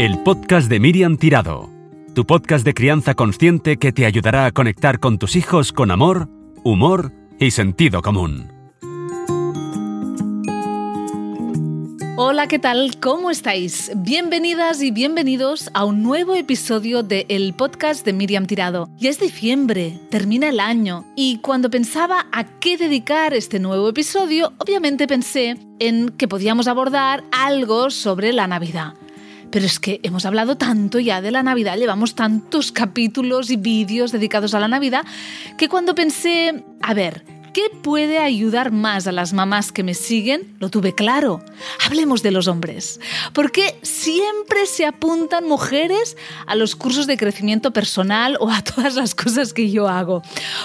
El podcast de Miriam Tirado, tu podcast de crianza consciente que te ayudará a conectar con tus hijos con amor, humor y sentido común. Hola, ¿qué tal? ¿Cómo estáis? Bienvenidas y bienvenidos a un nuevo episodio de El podcast de Miriam Tirado. Ya es diciembre, termina el año y cuando pensaba a qué dedicar este nuevo episodio, obviamente pensé en que podíamos abordar algo sobre la Navidad. Pero es que hemos hablado tanto ya de la Navidad, llevamos tantos capítulos y vídeos dedicados a la Navidad, que cuando pensé, a ver, ¿Qué puede ayudar más a las mamás que me siguen? Lo tuve claro. Hablemos de los hombres. ¿Por qué siempre se apuntan mujeres a los cursos de crecimiento personal o a todas las cosas que yo hago?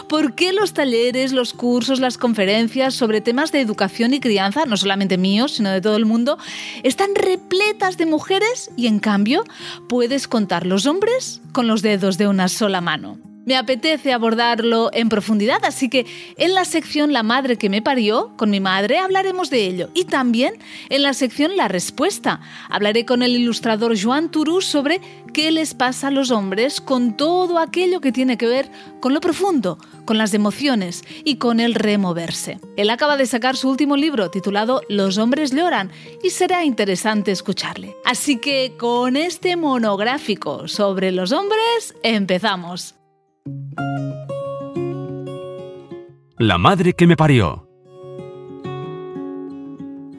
¿Por qué los talleres, los cursos, las conferencias sobre temas de educación y crianza, no solamente míos, sino de todo el mundo, están repletas de mujeres y en cambio puedes contar los hombres con los dedos de una sola mano? Me apetece abordarlo en profundidad, así que en la sección La madre que me parió, con mi madre, hablaremos de ello. Y también en la sección La respuesta. Hablaré con el ilustrador Joan Turú sobre qué les pasa a los hombres con todo aquello que tiene que ver con lo profundo, con las emociones y con el removerse. Él acaba de sacar su último libro titulado Los hombres lloran y será interesante escucharle. Así que con este monográfico sobre los hombres empezamos. La madre que me parió.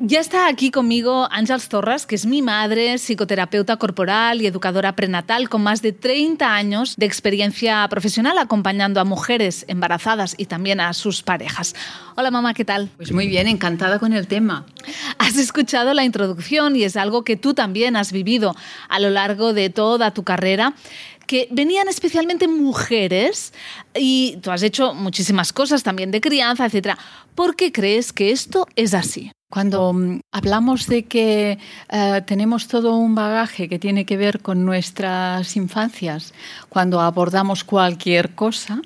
Ya está aquí conmigo Ángels Torres, que es mi madre, psicoterapeuta corporal y educadora prenatal con más de 30 años de experiencia profesional acompañando a mujeres embarazadas y también a sus parejas. Hola mamá, ¿qué tal? Pues muy bien, encantada con el tema. Has escuchado la introducción y es algo que tú también has vivido a lo largo de toda tu carrera que venían especialmente mujeres y tú has hecho muchísimas cosas también de crianza, etc. ¿Por qué crees que esto es así? Cuando mm, hablamos de que eh, tenemos todo un bagaje que tiene que ver con nuestras infancias, cuando abordamos cualquier cosa,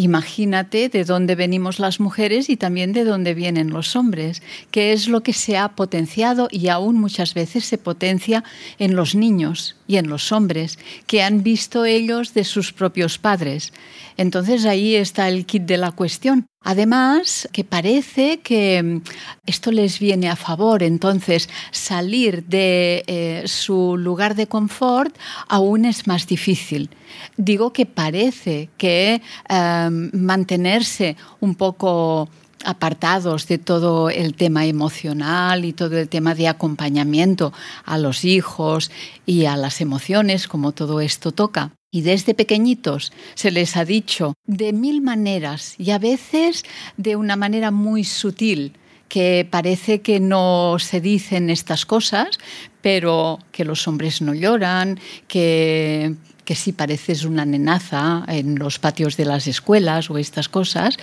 Imagínate de dónde venimos las mujeres y también de dónde vienen los hombres, que es lo que se ha potenciado y aún muchas veces se potencia en los niños y en los hombres, que han visto ellos de sus propios padres. Entonces ahí está el kit de la cuestión. Además, que parece que mm, esto les viene a favor, entonces salir de eh, su lugar de confort aún es más difícil. Digo que parece que em, mantenerse un poco apartados de todo el tema emocional y todo el tema de acompañamiento a los hijos y a las emociones, como todo esto toca. Y desde pequeñitos se les ha dicho de mil maneras y a veces de una manera muy sutil que parece que no se dicen estas cosas, pero que los hombres no lloran, que, que sí pareces una nenaza en los patios de las escuelas o estas cosas.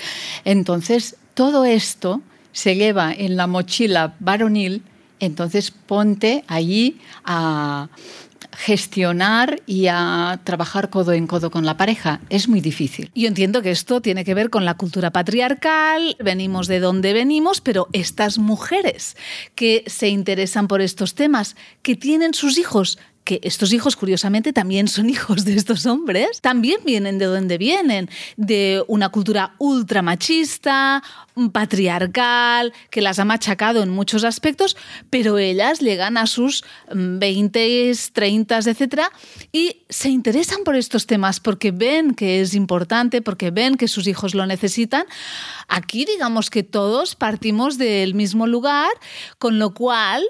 Entonces, todo esto se lleva en la mochila varonil, entonces ponte allí a gestionar y a trabajar codo en codo con la pareja. Es muy difícil. Yo entiendo que esto tiene que ver con la cultura patriarcal, venimos de donde venimos, pero estas mujeres que se interesan por estos temas, que tienen sus hijos, que estos hijos, curiosamente, también son hijos de estos hombres, también vienen de donde vienen, de una cultura ultra machista, patriarcal, que las ha machacado en muchos aspectos, pero ellas llegan a sus 20, 30, etcétera, y se interesan por estos temas porque ven que es importante, porque ven que sus hijos lo necesitan. Aquí digamos que todos partimos del mismo lugar, con lo cual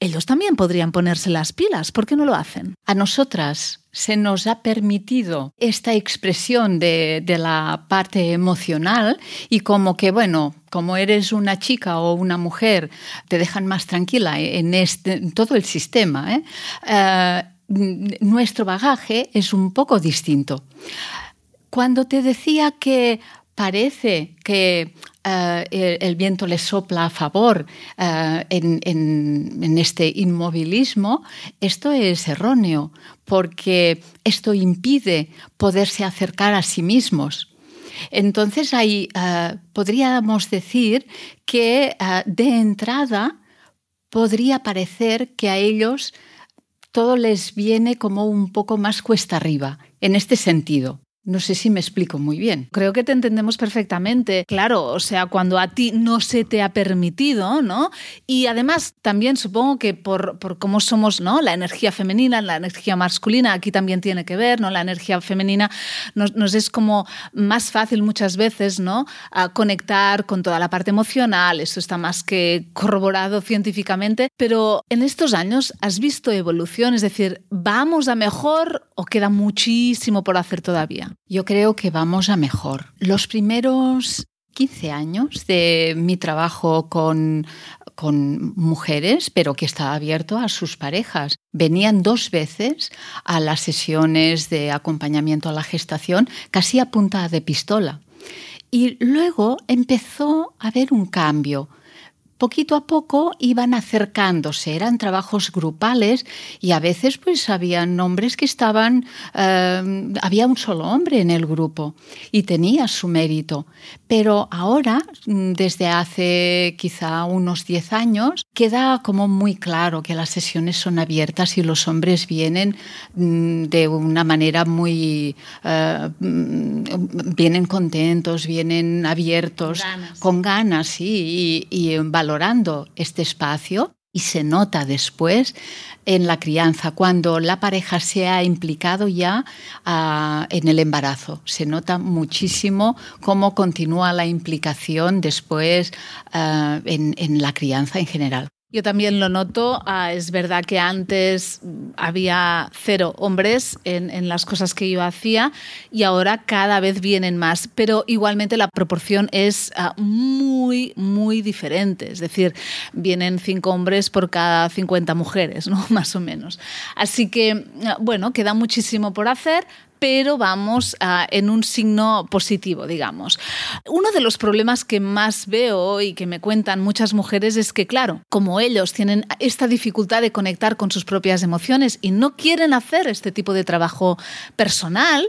ellos también podrían ponerse las pilas. ¿Por qué no lo hacen? A nosotras se nos ha permitido esta expresión de, la parte emocional y como que, bueno, como eres una chica o una mujer, te dejan más tranquila en, este, todo el sistema. ¿eh? Eh, nuestro bagaje es un poco distinto. Cuando te decía que parece que eh, el, viento le sopla a favor eh, en, este inmovilismo, esto es erróneo, porque esto impide poderse acercar a sí mismos. Entonces ahí eh, podríamos decir que de entrada podría parecer que a ellos todo les viene como un poco más cuesta arriba, en este sentido. No sé si me explico muy bien. Creo que te entendemos perfectamente. Claro, o sea, cuando a ti no se te ha permitido, ¿no? Y además también supongo que por, por cómo somos, ¿no? La energía femenina, la energía masculina, aquí también tiene que ver, ¿no? La energía femenina nos, nos es como más fácil muchas veces, ¿no? A conectar con toda la parte emocional, eso está más que corroborado científicamente, pero en estos años has visto evolución, es decir, ¿vamos a mejor o queda muchísimo por hacer todavía? Yo creo que vamos a mejor. Los primeros 15 años de mi trabajo con, con mujeres, pero que estaba abierto a sus parejas. Venían dos veces a las sesiones de acompañamiento a la gestación, casi a punta de pistola. Y luego empezó a haber un cambio poquito a poco iban acercándose, eran trabajos grupales y a veces pues habían hombres que estaban, eh, había un solo hombre en el grupo y tenía su mérito. Pero ahora, mm, desde hace quizá unos 10 años, queda como muy claro que las sesiones son abiertas y los hombres vienen mm, de una manera muy, eh, mm, vienen contentos, vienen abiertos, con ganas, sí, y, y valorando este espacio y se nota después en la crianza, cuando la pareja se ha implicado ya uh, en el embarazo. Se nota muchísimo cómo continúa la implicación después en, en la crianza en general. Yo también lo noto. Ah, es verdad que antes había cero hombres en, en, las cosas que yo hacía y ahora cada vez vienen más, pero igualmente la proporción es ah, muy, muy diferente. Es decir, vienen cinco hombres por cada 50 mujeres, ¿no? más o menos. Así que, ah, bueno, queda muchísimo por hacer, pero vamos en un signo positivo, digamos. Uno de los problemas que más veo y que me cuentan muchas mujeres es que, claro, como ellos tienen esta dificultad de conectar con sus propias emociones y no quieren hacer este tipo de trabajo personal,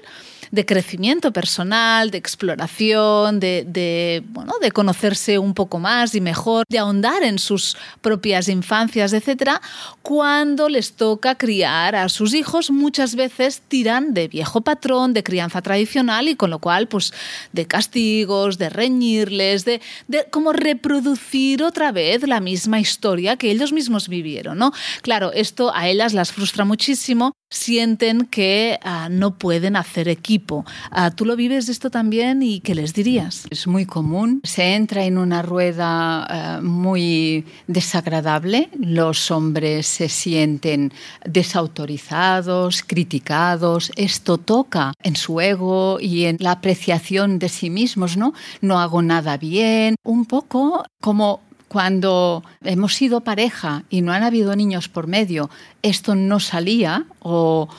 de crecimiento personal, de exploración, de, bueno, de conocerse un poco más y mejor, de ahondar en sus propias infancias, etcétera, cuando les toca criar a sus hijos, muchas veces tiran de viejo patrón, de crianza tradicional y con lo cual, pues, de castigos, de reñirles, de, de como reproducir otra vez la misma historia que ellos mismos vivieron, ¿no? Claro, esto a ellas las frustra muchísimo, sienten que uh, no pueden hacer equipo. Uh, ¿Tú lo vives esto también y qué les dirías? Es muy común. Se entra en una rueda uh, muy desagradable. Los hombres se sienten desautorizados, criticados. Esto toca en su ego y en la apreciación de sí mismos, ¿no? No hago nada bien. Un poco como cuando hemos sido pareja y no han habido niños por medio, esto no salía o,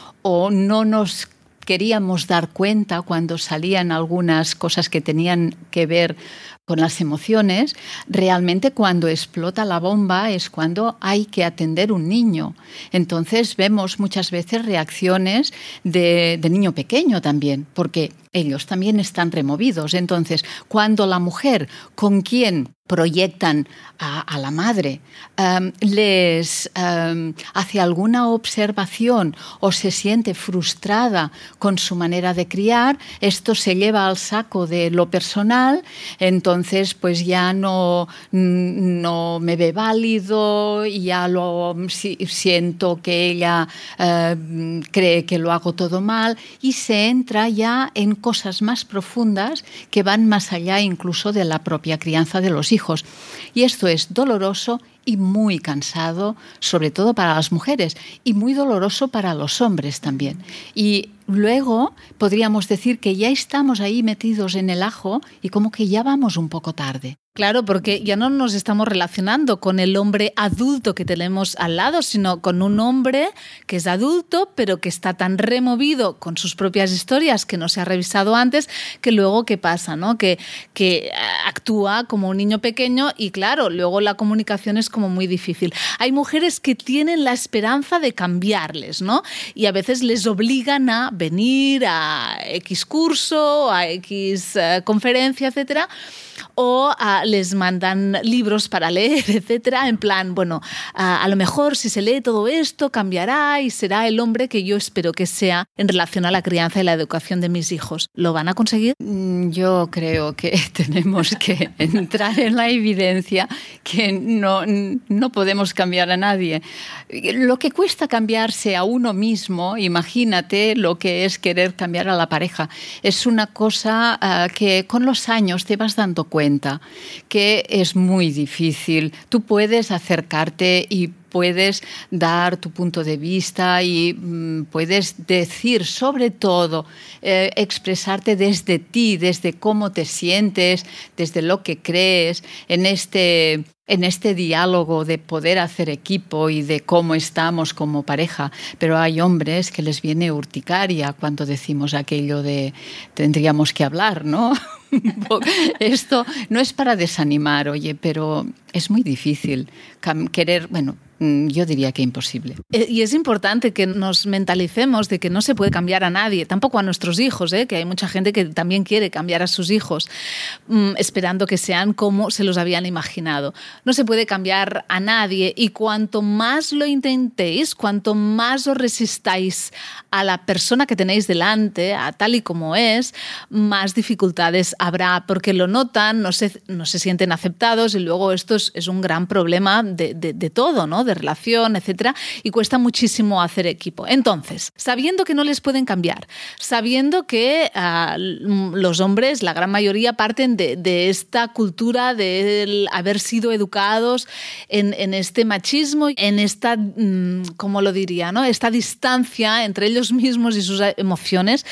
no nos queríamos dar cuenta cuando salían algunas cosas que tenían que ver con las emociones, realmente cuando explota la bomba es cuando hay que atender un niño. Entonces vemos muchas veces reacciones de niño pequeño también, porque ellos también están removidos. Entonces, cuando la mujer con quien proyectan a, la madre, um, les um, hace alguna observación o se siente frustrada con su manera de criar, esto se lleva al saco de lo personal, entonces pues ya no, no me ve válido, ya lo si, siento que ella uh, cree que lo hago todo mal y se entra ya en cosas más profundas que van más allá incluso de la propia crianza de los hijos. Y esto es doloroso y muy cansado, sobre todo para las mujeres, y muy doloroso para los hombres también. Y luego podríamos decir que ya estamos ahí metidos en el ajo y como que ya vamos un poco tarde. Claro, porque ya no nos estamos relacionando con el hombre adulto que tenemos al lado, sino con un hombre que es adulto, pero que está tan removido con sus propias historias que no se ha revisado antes, que luego, ¿qué pasa? No? Que, que actúa como un niño pequeño y claro, luego la comunicación es como muy difícil. Hay mujeres que tienen la esperanza de cambiarles, ¿no? Y a veces les obligan a venir a X curso, a X uh, conferencia, etcétera, o a les mandan libros para leer, etcétera, en plan, bueno, a lo mejor si se lee todo esto cambiará y será el hombre que yo espero que sea en relación a la crianza y la educación de mis hijos. ¿Lo van a conseguir? Mm, yo creo que tenemos que entrar en la evidencia que no, no podemos cambiar a nadie. Lo que cuesta cambiarse a uno mismo, imagínate lo que es querer cambiar a la pareja. Es una cosa ah, que con los años te vas dando cuenta que es muy difícil. Tú puedes acercarte y puedes dar tu punto de vista y mm, puedes decir, sobre todo, eh, expresarte desde ti, desde cómo te sientes, desde lo que crees en este en este diálogo de poder hacer equipo y de cómo estamos como pareja, pero hay hombres que les viene urticaria cuando decimos aquello de tendríamos que hablar, ¿no? Esto no es para desanimar, oye, pero es muy difícil querer, bueno, yo diría que imposible. Eh, y es importante que nos mentalicemos de que no se puede cambiar a nadie, tampoco a nuestros hijos, ¿eh? que hay mucha gente que también quiere cambiar a sus hijos, mm, esperando que sean como se los habían imaginado. No se puede cambiar a nadie y cuanto más lo intentéis, cuanto más os resistáis a la persona que tenéis delante, a tal y como es, más dificultades habrá porque lo notan, no se, no se sienten aceptados y luego esto es, un gran problema de, de, de todo, ¿no? Relación, etcétera, y cuesta muchísimo hacer equipo. Entonces, sabiendo que no les pueden cambiar, sabiendo que ah, los hombres, la gran mayoría, parten de, esta cultura de haber sido educados en, este machismo, en esta, mm, ¿cómo lo diría?, ¿no? esta distancia entre ellos mismos y sus emociones.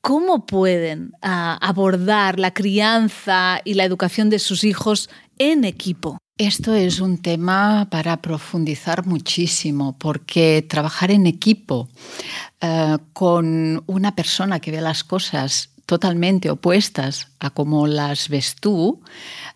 ¿Cómo pueden ah, abordar la crianza y la educación de sus hijos en equipo? Esto es un tema para profundizar muchísimo, porque trabajar en equipo eh, con una persona que ve las cosas totalmente opuestas a como las ves tú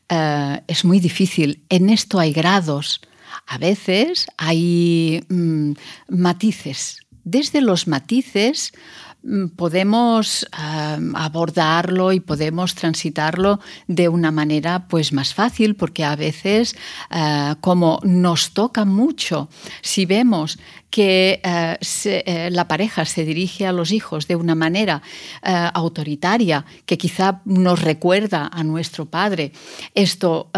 eh, es muy difícil. En esto hay grados, a veces hay mm, matices. Desde los matices Mm, podemos abordarlo y podemos transitarlo de una manera pues más fácil porque a veces eh, como nos toca mucho si vemos que eh, eh, la pareja se dirige a los hijos de una manera autoritaria que quizá nos recuerda a nuestro padre esto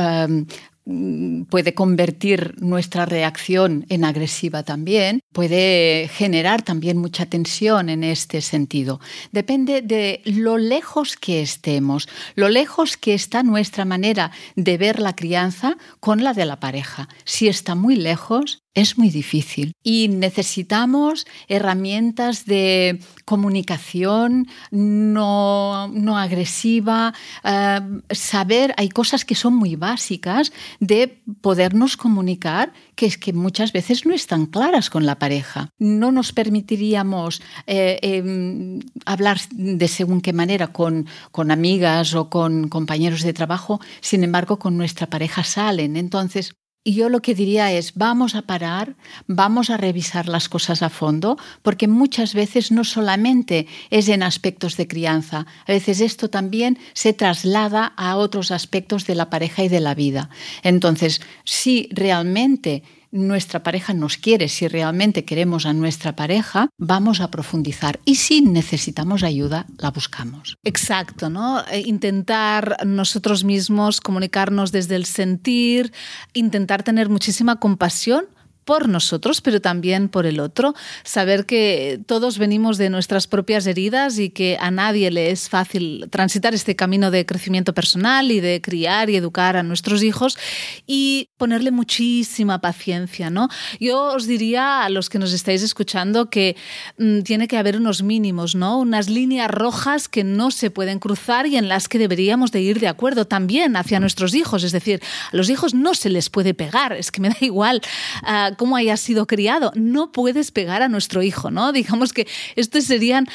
puede convertir nuestra reacción en agresiva también, puede generar también mucha tensión en este sentido. Depende de lo lejos que estemos, lo lejos que está nuestra manera de ver la crianza con la de la pareja. Si está muy lejos, es muy difícil y necesitamos herramientas de comunicación no, agresiva, eh, saber, hay cosas que son muy básicas de podernos comunicar que es que muchas veces no están claras con la pareja. No nos permitiríamos eh, em, hablar de según qué manera con, con amigas o con compañeros de trabajo, sin embargo con nuestra pareja salen. Entonces, y yo lo que diría es, vamos a parar, vamos a revisar las cosas a fondo, porque muchas veces no solamente es en aspectos de crianza, a veces esto también se traslada a otros aspectos de la pareja y de la vida. Entonces, si realmente nuestra pareja nos quiere, si realmente queremos a nuestra pareja, vamos a profundizar. Y si necesitamos ayuda, la buscamos. Exacto, ¿no? Eh, intentar nosotros mismos comunicarnos desde el sentir, intentar tener muchísima compasión por nosotros, pero también por el otro. Saber que todos venimos de nuestras propias heridas y que a nadie le es fácil transitar este camino de crecimiento personal y de criar y educar a nuestros hijos y ponerle muchísima paciencia, ¿no? Yo os diría a los que nos estáis escuchando que mm, tiene que haber unos mínimos, ¿no? Unas líneas rojas que no se pueden cruzar y en las que deberíamos de ir de acuerdo también hacia nuestros hijos. Es decir, a los hijos no se les puede pegar, es que me da igual. Uh, cómo haya sido criado. No puedes pegar a nuestro hijo, ¿no? Digamos que estas serían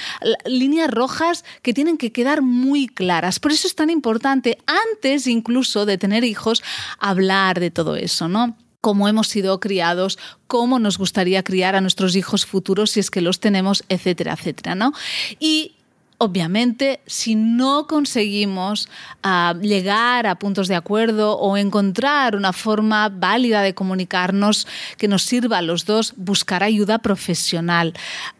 líneas rojas que tienen que quedar muy claras. Por eso es tan importante, antes incluso de tener hijos, hablar de todo eso, ¿no? cómo hemos sido criados, cómo nos gustaría criar a nuestros hijos futuros si es que los tenemos, etcétera, etcétera, ¿no? Y Obviamente, si no conseguimos ah, llegar a puntos de acuerdo o encontrar una forma válida de comunicarnos que nos sirva a los dos, buscar ayuda profesional.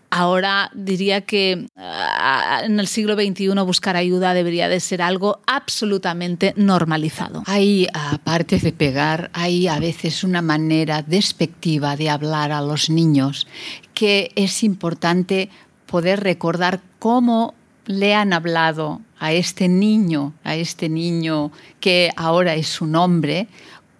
Ahora diría que ah, en el siglo XXI buscar ayuda debería de ser algo absolutamente normalizado. Hay, aparte de pegar, hay a veces una manera despectiva de hablar a los niños que es importante poder recordar cómo le han hablado a este niño, a este niño que ahora es su nombre,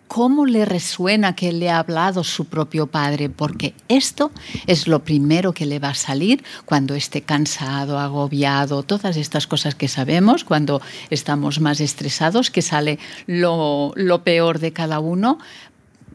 cómo le resuena que le ha hablado su propio padre, porque esto es lo primero que le va a salir cuando esté cansado, agobiado, todas estas cosas que sabemos, cuando estamos más estresados, que sale lo, lo peor de cada uno.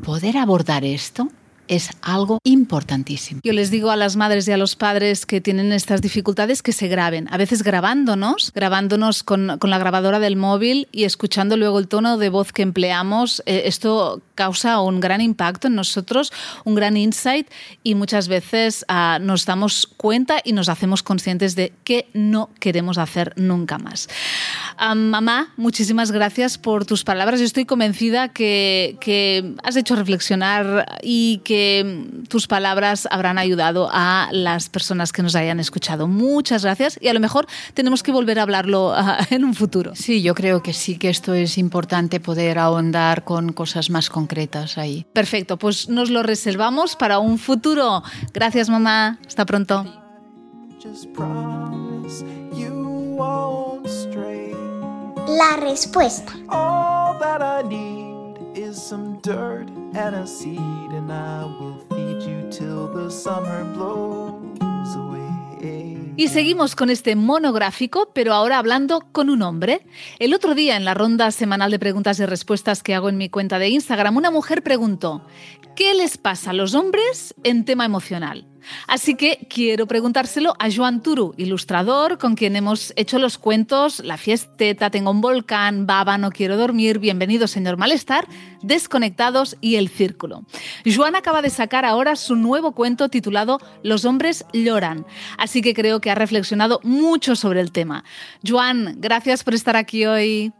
Poder abordar esto es algo importantísimo. Yo les digo a las madres y a los padres que tienen estas dificultades que se graben, a veces grabándonos, grabándonos con, con la grabadora del móvil y escuchando luego el tono de voz que empleamos. Eh, esto causa un gran impacto en nosotros, un gran insight y muchas veces uh, nos damos cuenta y nos hacemos conscientes de que no queremos hacer nunca más. Um, mamá, muchísimas gracias por tus palabras. Yo estoy convencida que, que has hecho reflexionar y que tus palabras habrán ayudado a las personas que nos hayan escuchado. Muchas gracias y a lo mejor tenemos que volver a hablarlo ah, en un futuro. Sí, yo creo que sí que esto es importante poder ahondar con cosas más concretas ahí. Perfecto, pues nos lo reservamos para un futuro. Gracias mamá, hasta pronto. La respuesta. and a seed, and I will feed you till the summer blows away. Y seguimos con este monográfico, pero ahora hablando con un hombre. El otro día, en la ronda semanal de preguntas y respuestas que hago en mi cuenta de Instagram, una mujer preguntó, ¿qué les pasa a los hombres en tema emocional? Así que quiero preguntárselo a Joan Turu, ilustrador con quien hemos hecho los cuentos La fiesteta, Tengo un volcán, Baba, No quiero dormir, Bienvenido señor malestar, Desconectados y El círculo. Joan acaba de sacar ahora su nuevo cuento titulado Los hombres lloran, así que creo que ha reflexionado mucho sobre el tema. Joan, gracias por estar aquí hoy.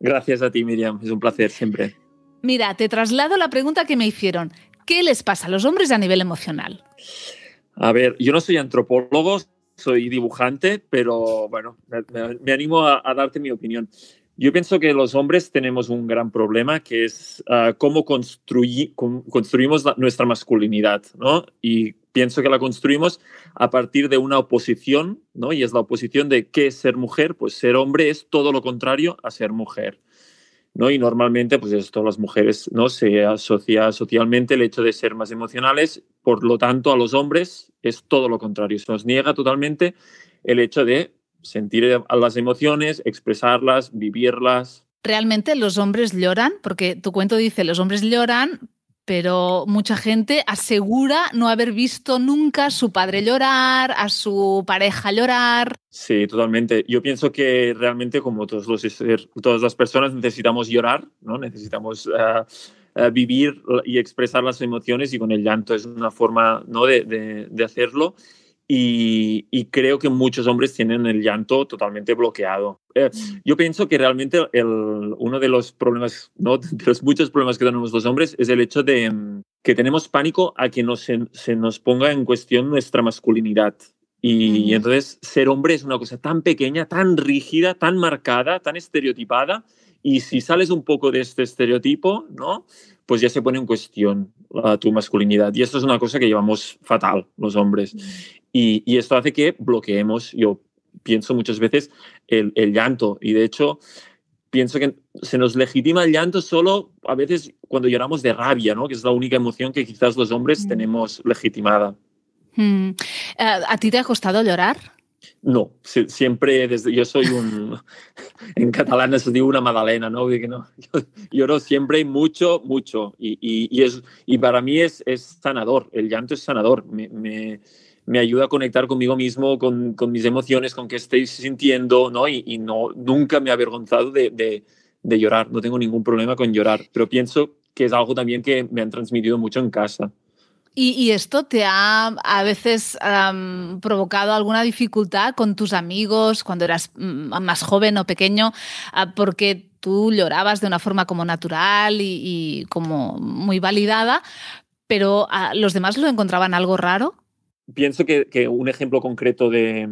Gracias a ti, Miriam, es un placer siempre. Mira, te traslado la pregunta que me hicieron. ¿Qué les pasa a los hombres a nivel emocional? A ver, yo no soy antropólogo, soy dibujante, pero bueno, me, animo a, darte mi opinión. Yo pienso que los hombres tenemos un gran problema que es ah, cómo, construimos nuestra masculinidad, ¿no? Y pienso que la construimos a partir de una oposición, ¿no? Y es la oposición de qué es ser mujer, pues ser hombre es todo lo contrario a ser mujer. ¿No? Y normalmente, pues esto las mujeres, ¿no? Se asocia socialmente el hecho de ser más emocionales, por lo tanto, a los hombres es todo lo contrario, se nos niega totalmente el hecho de sentir las emociones, expresarlas, vivirlas. ¿Realmente los hombres lloran? Porque tu cuento dice, los hombres lloran, pero mucha gente asegura no haber visto nunca a su padre llorar, a su pareja llorar. Sí, totalmente. Yo pienso que realmente como todos los, todas las personas necesitamos llorar, ¿no? necesitamos eh, eh, vivir y expresar las emociones y con el llanto es una forma ¿no? de, de hacerlo. Y, creo que muchos hombres tienen el llanto totalmente bloqueado. Eh, mm. yo pienso que realmente el, uno de los problemas, ¿no? de los muchos problemas que tenemos los hombres es el hecho de mm, que tenemos pánico a que se, se, nos ponga en cuestión nuestra masculinidad. Y, y, entonces ser hombre es una cosa tan pequeña, tan rígida, tan marcada, tan estereotipada. Y si sales un poco de este estereotipo, ¿no? Pues ya se pone en cuestión tu masculinidad. Y esto es una cosa que llevamos fatal los hombres. Y, y esto hace que bloqueemos, yo pienso muchas veces, el, el, llanto. Y de hecho, pienso que se nos legitima el llanto solo a veces cuando lloramos de rabia, ¿no? que es la única emoción que quizás los hombres tenemos legitimada. Hmm. Eh, ¿A ti te ha costado llorar? No, siempre desde yo soy un en catalán se dice una magdalena, ¿no? No yo, lloro siempre mucho, mucho y, y, es y para mí es, es sanador. El llanto es sanador. Me, me, ayuda a conectar conmigo mismo, con, con, mis emociones, con qué estoy sintiendo, ¿no? Y, no nunca me he avergonzado de, de llorar. No tengo ningún problema con llorar, pero pienso que es algo también que me han transmitido mucho en casa. ¿Y, esto te ha a veces provocado alguna dificultad con tus amigos cuando eras mm, más joven o pequeño? Ah, porque tú llorabas de una forma como natural y, como muy validada, pero ah, ¿los demás lo encontraban algo raro? Pienso que, un ejemplo concreto de,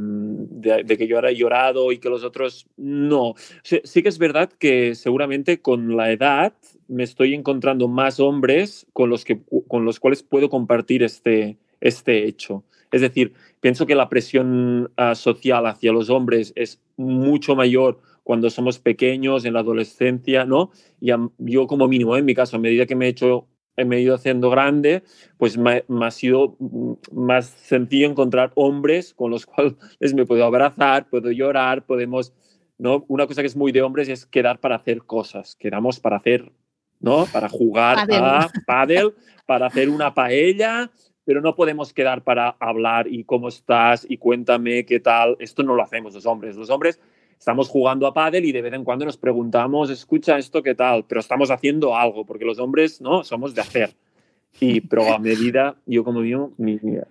que yo haya llorado y que los otros no. sí que es verdad que seguramente con la edad me estoy encontrando más hombres con los, que, con los cuales puedo compartir este, este hecho. Es decir, pienso que la presión ah, social hacia los hombres es mucho mayor cuando somos pequeños, en la adolescencia, ¿no? Y yo como mínimo, en mi caso, a medida que me he hecho me he ido haciendo grande, pues me, ha sido más sencillo encontrar hombres con los cuales me puedo abrazar, puedo llorar, podemos, ¿no? Una cosa que es muy de hombres es quedar para hacer cosas, quedamos para hacer ¿no? Para jugar a pádel, para hacer una paella, pero no podemos quedar para hablar y cómo estás y cuéntame qué tal. Esto no lo hacemos los hombres. Los hombres estamos jugando a pádel y de vez en cuando nos preguntamos, escucha esto qué tal, pero estamos haciendo algo, porque los hombres no somos de hacer. Y pero a medida, yo como digo,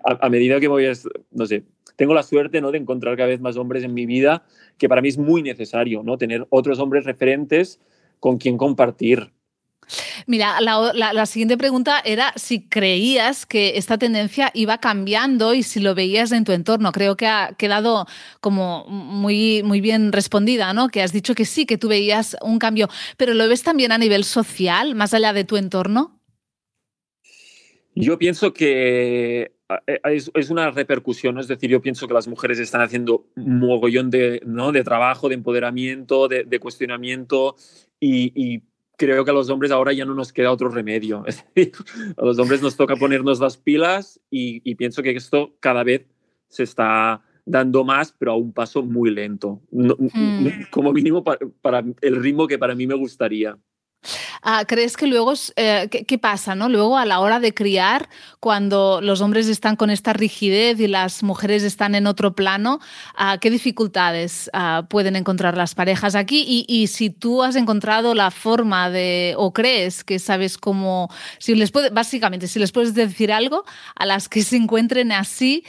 a, a medida que voy, a, no sé, tengo la suerte ¿no? de encontrar cada vez más hombres en mi vida, que para mí es muy necesario, ¿no? Tener otros hombres referentes con quien compartir, Mira, la, siguiente pregunta era si creías que esta tendencia iba cambiando y si lo veías en tu entorno. Creo que ha quedado como muy, muy bien respondida, ¿no? Que has dicho que sí, que tú veías un cambio, pero ¿lo ves también a nivel social, más allá de tu entorno? Yo pienso que eh, es, una repercusión, es decir, yo pienso que las mujeres están haciendo un mogollón de, ¿no? de trabajo, de empoderamiento, de, cuestionamiento y, y, creo que a los hombres ahora ya no nos queda otro remedio. Es decir, a los hombres nos toca ponernos las pilas y, pienso que esto cada vez se está dando más, pero a un paso muy lento, hmm. como mínimo para, el ritmo que para mí me gustaría. Ah, ¿Crees que luego, eh, ¿qué, pasa, no? Luego a la hora de criar, cuando los hombres están con esta rigidez y las mujeres están en otro plano, ah, ¿qué dificultades ah, pueden encontrar las parejas aquí? Y, si tú has encontrado la forma de, o crees que sabes cómo, si les básicamente, si les puedes decir algo a las que se encuentren así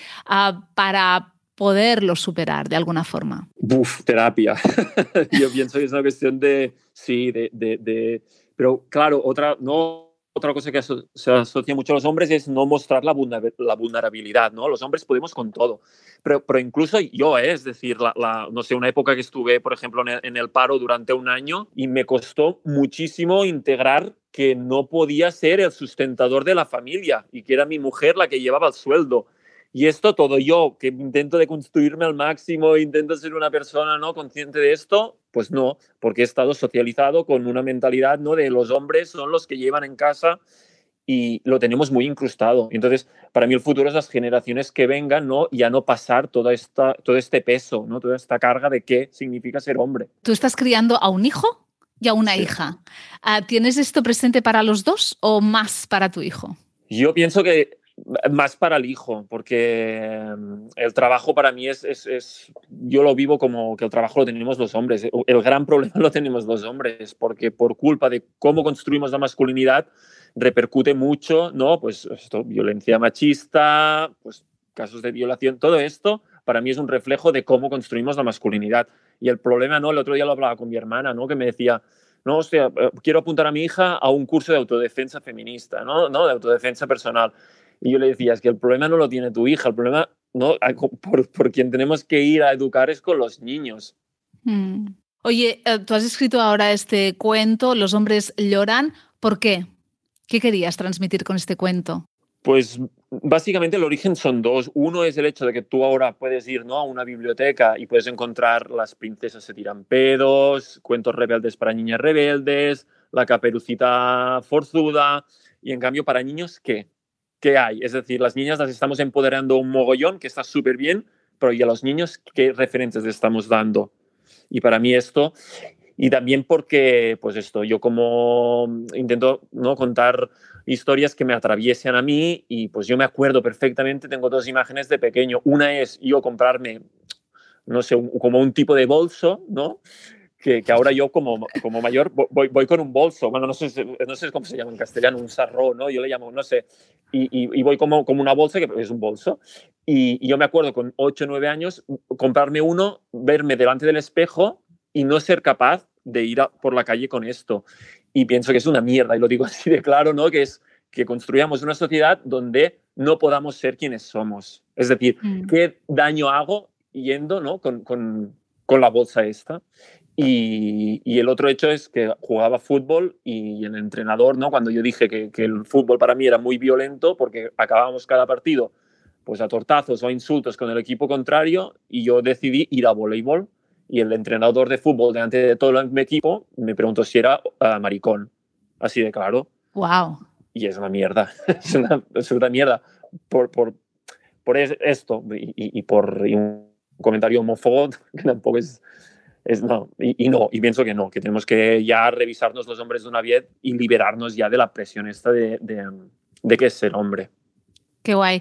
para poderlo superar de alguna forma. Buf, terapia. Yo pienso que es una cuestión de, sí, de, de pero claro, otra, no, otra cosa que se asocia mucho a los hombres es no mostrar la, vulnerabilidad, ¿no? Los hombres podemos con todo, pero, pero incluso yo, ¿eh? es decir, la, no sé, una época que estuve, por ejemplo, en el, paro durante un año y me costó muchísimo integrar que no podía ser el sustentador de la familia y que era mi mujer la que llevaba el sueldo. Y esto todo yo, que intento de construirme al máximo, intento ser una persona no consciente de esto, pues no, porque he estado socializado con una mentalidad ¿no? de los hombres son los que llevan en casa y lo tenemos muy incrustado. Entonces, para mí el futuro es las generaciones que vengan, ¿no? Ya no pasar toda esta, todo este peso, ¿no? Toda esta carga de qué significa ser hombre. ¿Tú estás criando a un hijo y a una hija? Ah, ¿Tienes esto presente para los dos o más para tu hijo? Yo pienso que más para el hijo, porque mm, el trabajo para mí es, es, yo lo vivo como que el trabajo lo tenemos los hombres. El gran problema lo tenemos los hombres, porque por culpa de cómo construimos la masculinidad repercute mucho, ¿no? Pues esto, violencia machista, pues casos de violación, todo esto para mí es un reflejo de cómo construimos la masculinidad. Y el problema, ¿no? El otro día lo hablaba con mi hermana, ¿no? Que me decía, no, hostia, eh, quiero apuntar a mi hija a un curso de autodefensa feminista, ¿no? ¿no? De autodefensa personal. Y yo le decía, es que el problema no lo tiene tu hija, el problema no, por, quien tenemos que ir a educar es con los niños. Mm. Oye, eh, tú has escrito ahora este cuento, Los hombres lloran. ¿Por qué? ¿Qué querías transmitir con este cuento? Pues básicamente el origen son dos. Uno es el hecho de que tú ahora puedes ir ¿no? a una biblioteca y puedes encontrar Las princesas se tiran pedos, Cuentos rebeldes para niñas rebeldes, La caperucita forzuda. Y en cambio, para niños, ¿qué? ¿Qué hay? Es decir, las niñas las estamos empoderando un mogollón, que está súper bien, pero ¿y a los niños qué referentes les estamos dando? Y para mí esto, y también porque, pues esto, yo como intento ¿no? contar historias que me atraviesen a mí y pues yo me acuerdo perfectamente, tengo dos imágenes de pequeño. Una es yo comprarme, no sé, como un tipo de bolso, ¿no? Que, que, ahora yo como, como mayor voy, voy, con un bolso, bueno, no sé, no sé cómo se llama en castellano, un sarro, ¿no? Yo le llamo, no sé, y, y, y voy como, como una bolsa, que es un bolso. Y, y, yo me acuerdo con 8 o 9 años comprarme uno, verme delante del espejo y no ser capaz de ir a, por la calle con esto. Y pienso que es una mierda, y lo digo así de claro, ¿no? Que es que construyamos una sociedad donde no podamos ser quienes somos. Es decir, mm. ¿qué daño hago yendo ¿no? con, con, con la bolsa esta? Y, y, el otro hecho es que jugaba fútbol y el entrenador, ¿no? cuando yo dije que, que, el fútbol para mí era muy violento porque acabábamos cada partido pues a tortazos o a insultos con el equipo contrario y yo decidí ir a voleibol y el entrenador de fútbol delante de todo mi equipo me preguntó si era uh, maricón. Así de claro. Wow. Y es una mierda, es una absoluta mierda por, por, por esto y, y por y un comentario homófobo que tampoco es, es no, y, y, no, y pienso que no, que tenemos que ya revisarnos los hombres de una vez y liberarnos ya de la presión esta de, de, de que es ser hombre. Qué guay.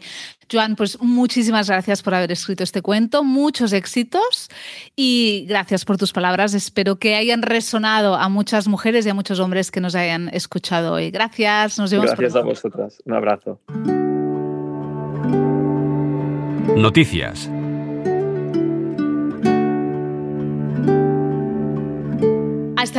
Joan, pues muchísimas gracias por haber escrito este cuento, muchos éxitos y gracias por tus palabras. Espero que hayan resonado a muchas mujeres y a muchos hombres que nos hayan escuchado hoy. Gracias, nos vemos. Gracias a vosotras. Un abrazo. Noticias.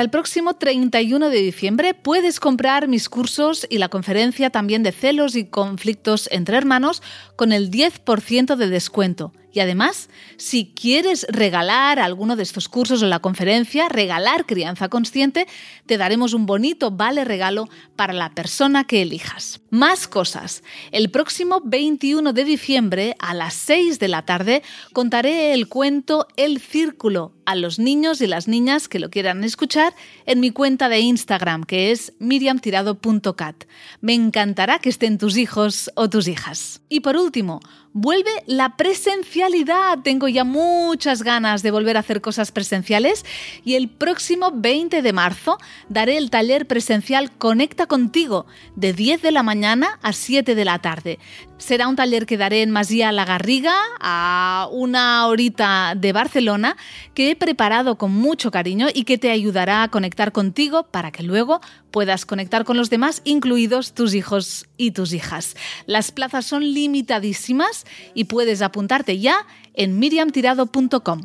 Hasta el próximo 31 de diciembre puedes comprar mis cursos y la conferencia también de celos y conflictos entre hermanos con el 10% de descuento. Y además, si quieres regalar alguno de estos cursos o la conferencia, regalar crianza consciente, te daremos un bonito vale regalo para la persona que elijas. Más cosas. El próximo 21 de diciembre a las 6 de la tarde contaré el cuento El Círculo a los niños y las niñas que lo quieran escuchar en mi cuenta de Instagram, que es miriamtirado.cat. Me encantará que estén tus hijos o tus hijas. Y por último, vuelve la presencialidad. Tengo ya muchas ganas de volver a hacer cosas presenciales y el próximo 20 de marzo daré el taller presencial Conecta contigo de 10 de la mañana a 7 de la tarde. Será un taller que daré en Masía La Garriga, a una horita de Barcelona, que he preparado con mucho cariño y que te ayudará a conectar contigo para que luego puedas conectar con los demás, incluidos tus hijos y tus hijas. Las plazas son limitadísimas y puedes apuntarte ya en miriamtirado.com.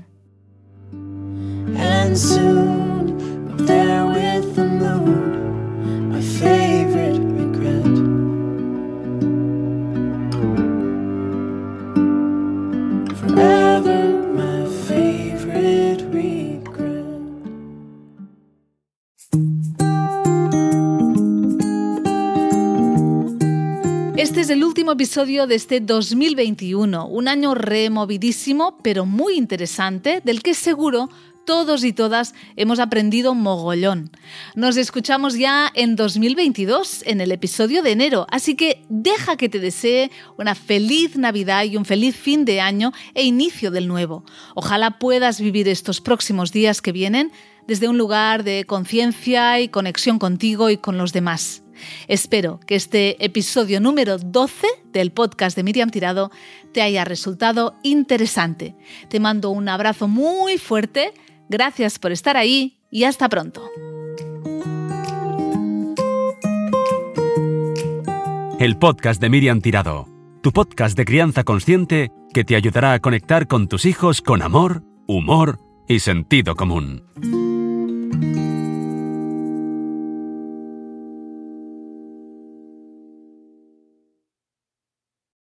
Este es el último episodio de este 2021, un año removidísimo, pero muy interesante, del que seguro todos y todas hemos aprendido mogollón. Nos escuchamos ya en 2022, en el episodio de enero, así que deja que te desee una feliz Navidad y un feliz fin de año e inicio del nuevo. Ojalá puedas vivir estos próximos días que vienen desde un lugar de conciencia y conexión contigo y con los demás. Espero que este episodio número 12 del podcast de Miriam Tirado te haya resultado interesante. Te mando un abrazo muy fuerte Gracias por estar ahí y hasta pronto. El podcast de Miriam Tirado, tu podcast de crianza consciente que te ayudará a conectar con tus hijos con amor, humor y sentido común. Thank you.